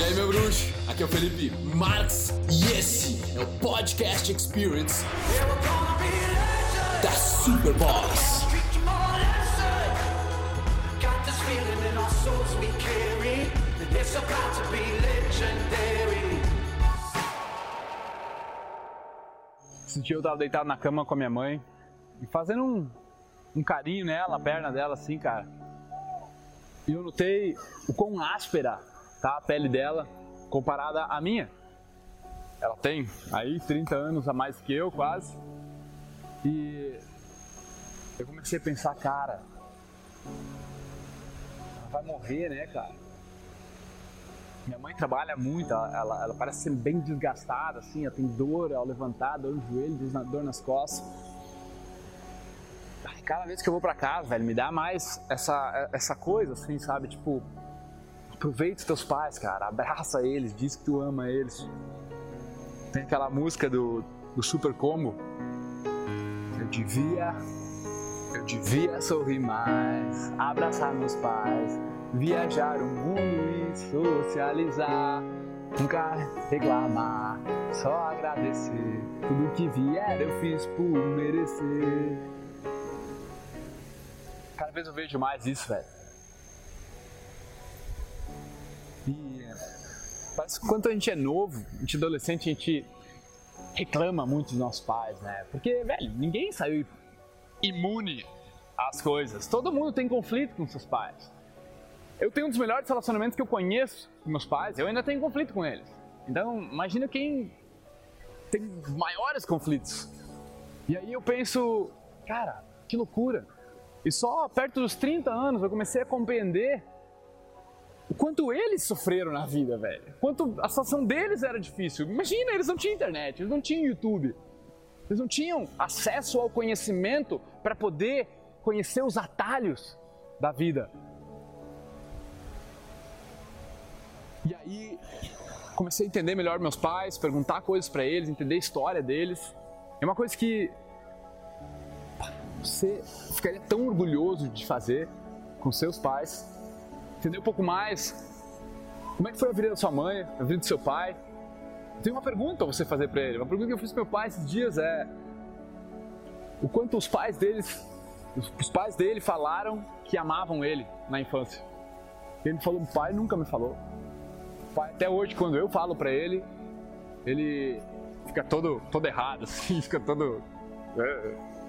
E aí, meu bruxo? Aqui é o Felipe Marx e esse é o Podcast Experience da Superboss. Esse dia eu tava deitado na cama com a minha mãe e fazendo um, um carinho nela, a perna dela assim, cara. E eu notei o quão áspera tá a pele dela comparada à minha. Ela tem aí 30 anos a mais que eu, quase. E eu comecei a pensar, cara, ela vai morrer, né, cara? Minha mãe trabalha muito, ela, ela, ela, parece ser bem desgastada, assim, ela tem dor ao levantar, dor no joelho, dor nas costas. Cada vez que eu vou pra casa, velho, me dá mais essa, essa coisa, assim, sabe? Tipo, aproveita os teus pais, cara, abraça eles, diz que tu ama eles. Tem aquela música do, do Super Combo. Eu devia, eu devia sorrir mais, abraçar meus pais, viajar o mundo e socializar. Nunca reclamar, só agradecer. Tudo que vier eu fiz por merecer. Cada vez eu vejo mais isso, velho. Que quando a gente é novo, a gente é adolescente, a gente reclama muito dos nossos pais, né? Porque, velho, ninguém saiu imune às coisas. Todo mundo tem conflito com seus pais. Eu tenho um dos melhores relacionamentos que eu conheço com meus pais, eu ainda tenho conflito com eles. Então, imagina quem tem maiores conflitos. E aí eu penso, cara, que loucura. E só perto dos 30 anos eu comecei a compreender o quanto eles sofreram na vida, velho. Quanto a situação deles era difícil. Imagina, eles não tinham internet, eles não tinham YouTube. Eles não tinham acesso ao conhecimento para poder conhecer os atalhos da vida. E aí comecei a entender melhor meus pais, perguntar coisas para eles, entender a história deles. É uma coisa que você ficaria tão orgulhoso de fazer com seus pais. Entender um pouco mais como é que foi a vida da sua mãe, a vida do seu pai. Tem uma pergunta para você fazer para ele. Uma pergunta que eu fiz para meu pai esses dias é o quanto os pais deles, os pais dele falaram que amavam ele na infância. Ele falou, o pai nunca me falou. Pai até hoje quando eu falo para ele, ele fica todo todo errado assim, fica todo e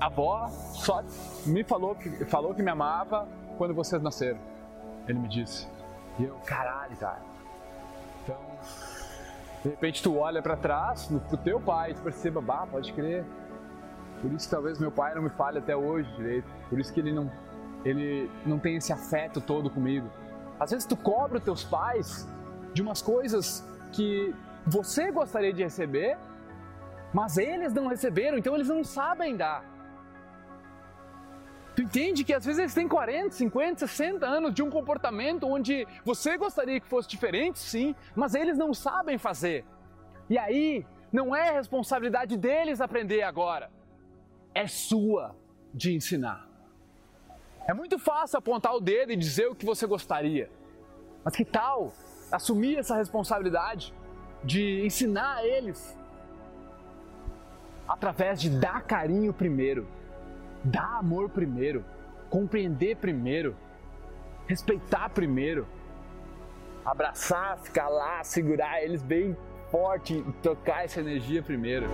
a avó só me falou que, falou que me amava quando vocês nasceram. Ele me disse. E eu, caralho, cara. Então, de repente tu olha para trás, pro teu pai, tu perceba, bah, pode crer. Por isso talvez meu pai não me fale até hoje direito. Por isso que ele não, ele não tem esse afeto todo comigo. Às vezes tu cobra os teus pais de umas coisas que você gostaria de receber, mas eles não receberam, então eles não sabem dar. Tu entende que às vezes eles têm 40, 50, 60 anos de um comportamento onde você gostaria que fosse diferente, sim, mas eles não sabem fazer. E aí, não é responsabilidade deles aprender agora, é sua de ensinar. É muito fácil apontar o dedo e dizer o que você gostaria, mas que tal assumir essa responsabilidade de ensinar a eles através de dar carinho primeiro, dar amor primeiro, compreender primeiro, respeitar primeiro, abraçar, ficar lá, segurar eles bem forte e trocar essa energia primeiro.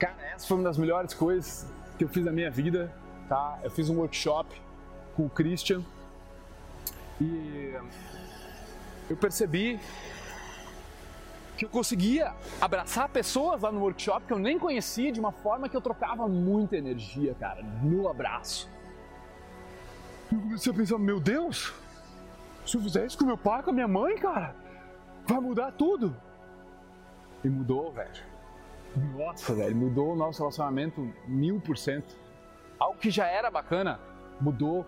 Cara, essa foi uma das melhores coisas que eu fiz na minha vida, tá? Eu fiz um workshop com o Christian e eu percebi que eu conseguia abraçar pessoas lá no workshop que eu nem conhecia de uma forma que eu trocava muita energia, cara, no abraço. Eu comecei a pensar, meu Deus, se eu fizer isso com meu pai, com a minha mãe, cara, vai mudar tudo. E mudou, velho. Nossa, velho, mudou o nosso relacionamento mil por cento. Algo que já era bacana, mudou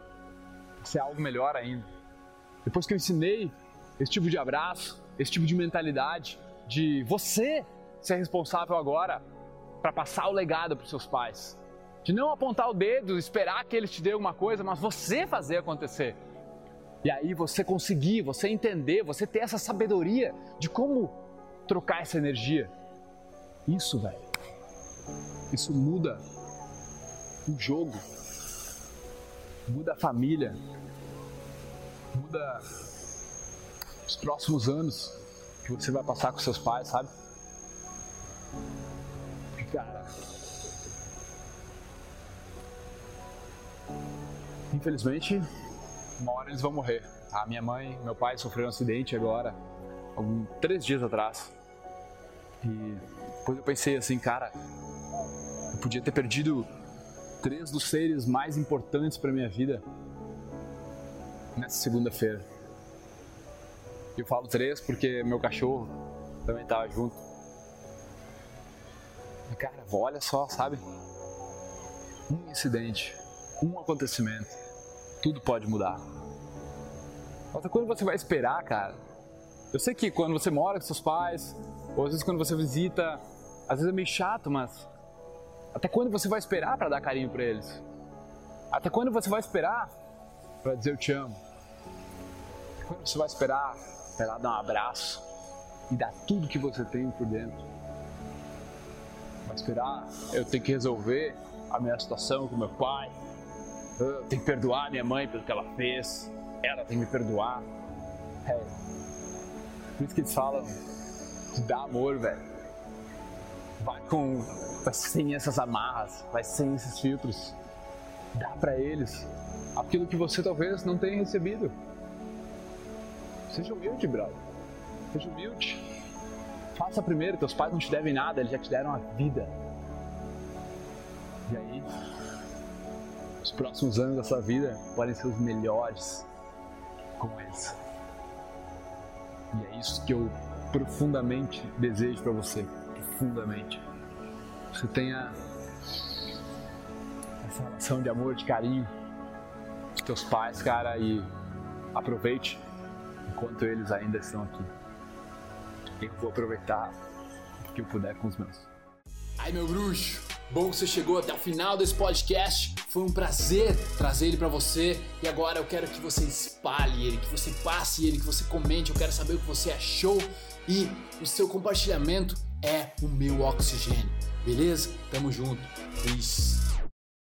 a ser algo melhor ainda. Depois que eu ensinei esse tipo de abraço, esse tipo de mentalidade de você ser responsável agora para passar o legado para os seus pais. De não apontar o dedo, esperar que eles te dêem alguma coisa, mas você fazer acontecer. E aí você conseguir, você entender, você ter essa sabedoria de como trocar essa energia. Isso, velho. Isso muda o jogo. Muda a família. Muda os próximos anos que você vai passar com seus pais, sabe? Cara. Infelizmente, uma hora eles vão morrer. A minha mãe meu pai sofreram um acidente agora, alguns três dias atrás. E depois eu pensei assim, cara, eu podia ter perdido três dos seres mais importantes para minha vida nessa segunda-feira. Eu falo três porque meu cachorro também estava junto. E cara, olha só, sabe? Um incidente, um acontecimento, tudo pode mudar. Até quando você vai esperar, cara? Eu sei que quando você mora com seus pais, ou às vezes quando você visita, às vezes é meio chato, mas até quando você vai esperar para dar carinho para eles? Até quando você vai esperar para dizer eu te amo? Até quando você vai esperar para lá dar um abraço e dar tudo que você tem por dentro? Vai esperar eu tenho que resolver a minha situação com meu pai? Eu tenho que perdoar minha mãe pelo que ela fez? Ela tem que me perdoar? É. Por isso que eles falam de dar amor, velho. Vai com. Vai sem essas amarras, vai sem esses filtros. Dá para eles aquilo que você talvez não tenha recebido. Seja humilde, brother. Seja humilde. Faça primeiro, teus pais não te devem nada, eles já te deram a vida. E aí, os próximos anos da sua vida podem ser os melhores com eles. E é isso que eu profundamente desejo para você. Profundamente. Você tenha essa relação de amor, de carinho com teus pais, cara, e aproveite enquanto eles ainda estão aqui. Eu vou aproveitar o que eu puder com os meus. Ai, meu bruxo, bom que você chegou até o final desse podcast. Foi um prazer trazer ele para você e agora eu quero que você espalhe ele, que você passe ele, que você comente. Eu quero saber o que você achou e o seu compartilhamento é o meu oxigênio. Beleza? Tamo junto. Peace.